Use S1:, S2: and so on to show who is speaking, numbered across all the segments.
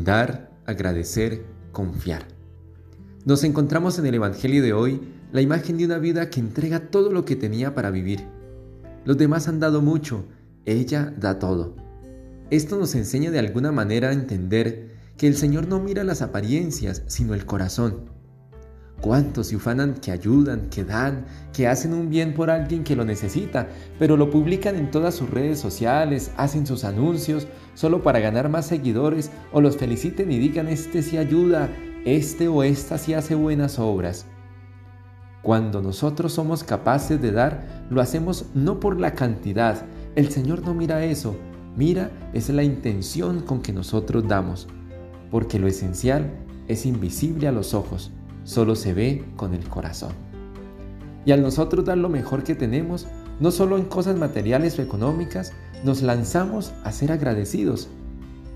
S1: dar, agradecer, confiar. Nos encontramos en el Evangelio de hoy la imagen de una vida que entrega todo lo que tenía para vivir. Los demás han dado mucho, ella da todo. Esto nos enseña de alguna manera a entender que el Señor no mira las apariencias, sino el corazón. ¿Cuántos se ufanan que ayudan, que dan, que hacen un bien por alguien que lo necesita, pero lo publican en todas sus redes sociales, hacen sus anuncios solo para ganar más seguidores o los feliciten y digan este sí ayuda, este o esta sí hace buenas obras? Cuando nosotros somos capaces de dar, lo hacemos no por la cantidad. El Señor no mira eso, mira es la intención con que nosotros damos, porque lo esencial es invisible a los ojos solo se ve con el corazón. Y al nosotros dar lo mejor que tenemos, no solo en cosas materiales o económicas, nos lanzamos a ser agradecidos.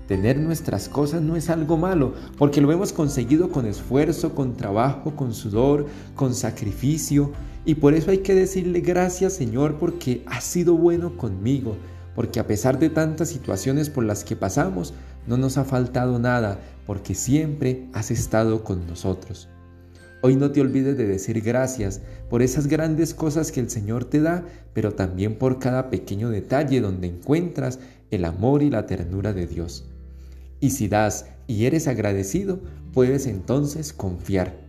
S1: Tener nuestras cosas no es algo malo, porque lo hemos conseguido con esfuerzo, con trabajo, con sudor, con sacrificio, y por eso hay que decirle gracias Señor porque has sido bueno conmigo, porque a pesar de tantas situaciones por las que pasamos, no nos ha faltado nada, porque siempre has estado con nosotros. Hoy no te olvides de decir gracias por esas grandes cosas que el Señor te da, pero también por cada pequeño detalle donde encuentras el amor y la ternura de Dios. Y si das y eres agradecido, puedes entonces confiar.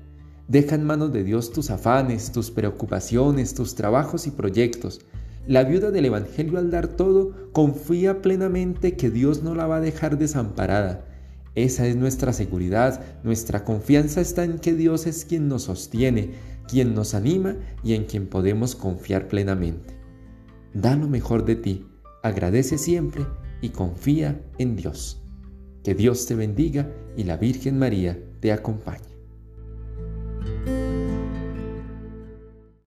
S1: Deja en manos de Dios tus afanes, tus preocupaciones, tus trabajos y proyectos. La viuda del Evangelio al dar todo confía plenamente que Dios no la va a dejar desamparada esa es nuestra seguridad, nuestra confianza está en que Dios es quien nos sostiene, quien nos anima y en quien podemos confiar plenamente. Da lo mejor de ti, agradece siempre y confía en Dios. Que Dios te bendiga y la Virgen María te acompañe.